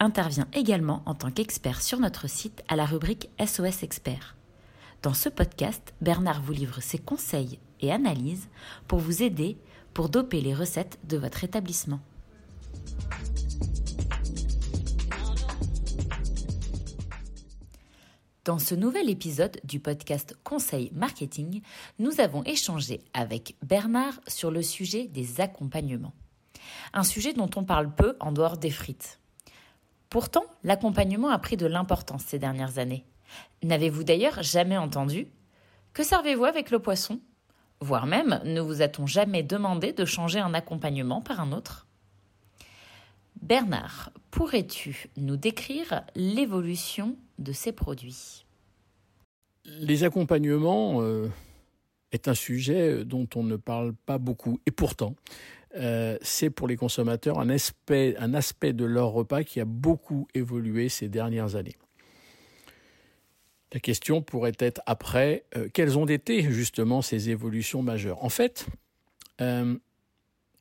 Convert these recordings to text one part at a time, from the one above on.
intervient également en tant qu'expert sur notre site à la rubrique SOS Expert. Dans ce podcast, Bernard vous livre ses conseils et analyses pour vous aider pour doper les recettes de votre établissement. Dans ce nouvel épisode du podcast Conseil Marketing, nous avons échangé avec Bernard sur le sujet des accompagnements. Un sujet dont on parle peu en dehors des frites. Pourtant, l'accompagnement a pris de l'importance ces dernières années. N'avez-vous d'ailleurs jamais entendu Que servez-vous avec le poisson? Voire même, ne vous a-t-on jamais demandé de changer un accompagnement par un autre? Bernard, pourrais-tu nous décrire l'évolution de ces produits? Les accompagnements euh, est un sujet dont on ne parle pas beaucoup. Et pourtant, euh, c'est pour les consommateurs un aspect, de leur repas qui a beaucoup évolué ces dernières années. La question pourrait être après, euh, quelles ont été justement ces évolutions majeures? Euh,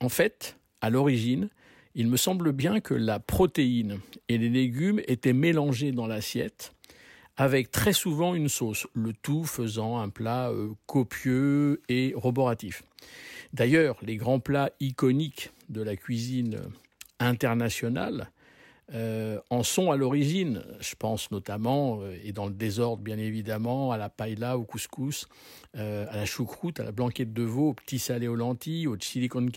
en fait, à l'origine, il me semble bien que la protéine et les légumes étaient mélangés dans l'assiette avec très souvent une sauce, le tout faisant un plat euh, copieux et roboratif. D'ailleurs, les grands plats iconiques de la cuisine internationale euh, en sont à l'origine. Je pense notamment, euh, et dans le désordre bien évidemment, à la paella, au couscous, euh, à la choucroute, à la blanquette de veau, au petit salé aux lentilles, au chili con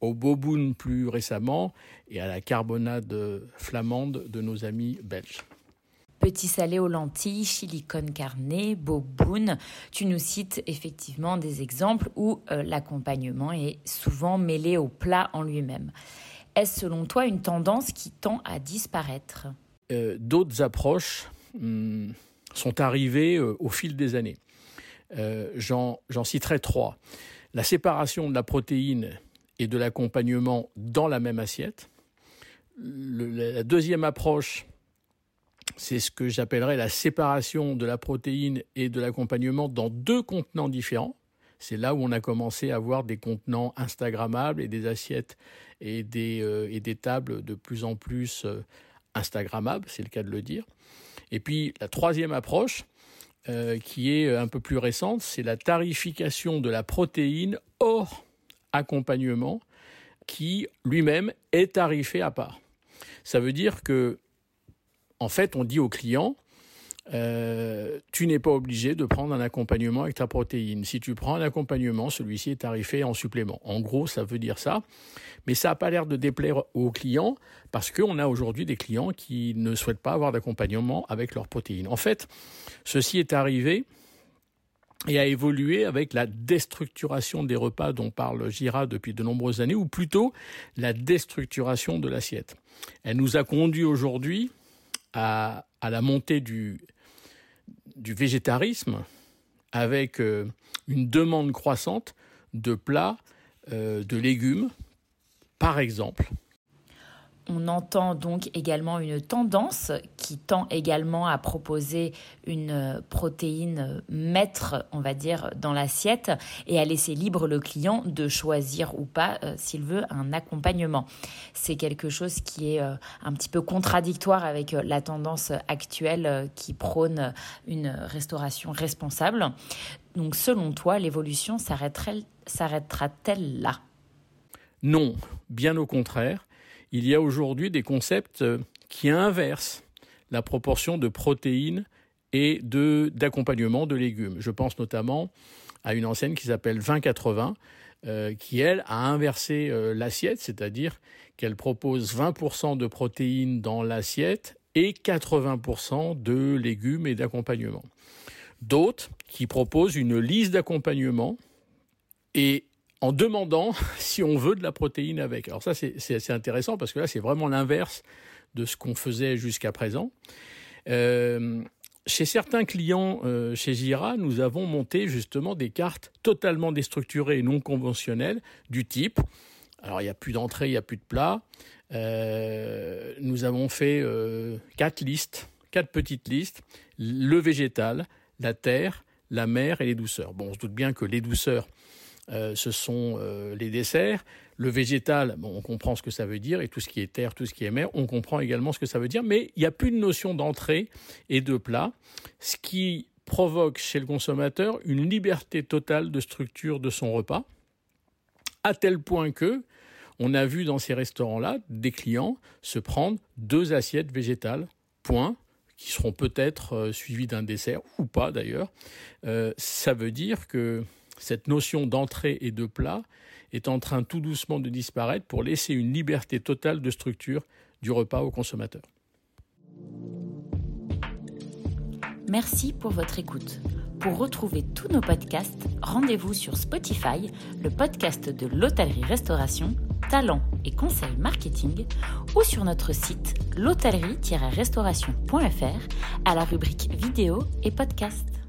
au boboon plus récemment, et à la carbonade flamande de nos amis belges. Petit salé aux lentilles, chili con boboon. Tu nous cites effectivement des exemples où l'accompagnement est souvent mêlé au plat en lui-même. Est-ce selon toi une tendance qui tend à disparaître? Euh, D'autres approches hmm, sont arrivées euh, au fil des années. Euh, j'en citerai trois. La séparation de la protéine et de l'accompagnement dans la même assiette. la deuxième approche, c'est ce que j'appellerais la séparation de la protéine et de l'accompagnement dans deux contenants différents. C'est là où on a commencé à avoir des contenants Instagrammables et des assiettes et des, euh, et des tables de plus en plus euh, Instagrammables, c'est le cas de le dire. Et puis la troisième approche, euh, qui est un peu plus récente, c'est la tarification de la protéine hors accompagnement, qui lui-même est tarifé à part. Ça veut dire que, en fait, on dit au client, euh, tu n'es pas obligé de prendre un accompagnement avec ta protéine. Si tu prends un accompagnement, celui-ci est tarifé en supplément. En gros, ça veut dire ça. Mais ça n'a pas l'air de déplaire aux clients parce qu'on a aujourd'hui des clients qui ne souhaitent pas avoir d'accompagnement avec leur protéine. En fait, ceci est arrivé et a évolué avec la déstructuration des repas dont parle Gira depuis de nombreuses années, ou plutôt la déstructuration de l'assiette. Elle nous a conduit aujourd'hui à, la montée du, du végétarisme avec euh, une demande croissante de plats, euh, de légumes, par exemple, on entend donc également une tendance qui tend également à proposer une protéine maître, on va dire, dans l'assiette et à laisser libre le client de choisir ou pas euh, s'il veut un accompagnement. C'est quelque chose qui est euh, un petit peu contradictoire avec euh, la tendance actuelle qui prône une restauration responsable. Donc selon toi, l'évolution s'arrêtera-t-elle là? Non, bien au contraire il y a aujourd'hui des concepts euh, qui inversent la proportion de protéines et de d'accompagnement de légumes. Je pense notamment à une enseigne qui s'appelle 2080, euh, qui elle a inversé euh, l'assiette, c'est-à-dire qu'elle propose 20% de protéines dans l'assiette et 80% de légumes et d'accompagnement. D'autres qui proposent une liste d'accompagnement et en demandant si on veut de la protéine avec. Alors ça, c'est intéressant parce que là, c'est vraiment l'inverse de ce qu'on faisait jusqu'à présent. Euh, chez certains clients euh, chez Jira, nous avons monté justement des cartes totalement déstructurées et non conventionnelles du type, alors il n'y a plus d'entrée, il n'y a plus de plat. Euh, nous avons fait quatre listes, quatre petites listes, le végétal, la terre, la mer et les douceurs. Bon, on se doute bien que les douceurs, ce sont les desserts. Le végétal, bon, on comprend ce que ça veut dire, et tout ce qui est terre, tout ce qui est mer, on comprend également ce que ça veut dire, mais il n'y a plus de notion d'entrée et de plat, ce qui provoque chez le consommateur une liberté totale de structure de son repas, à tel point que on a vu dans ces restaurants-là des clients se prendre deux assiettes végétales, point, qui seront peut-être euh, suivies d'un dessert ou pas d'ailleurs. Euh, ça veut dire que cette notion d'entrée et de plat est en train tout doucement de disparaître pour laisser une liberté totale de structure du repas au consommateur. Merci pour votre écoute. Pour retrouver tous nos podcasts, rendez-vous sur Spotify, le podcast de l'hôtellerie-restauration, talent et conseils marketing, ou sur notre site l'hôtellerie-restauration.fr à la rubrique vidéo et podcast.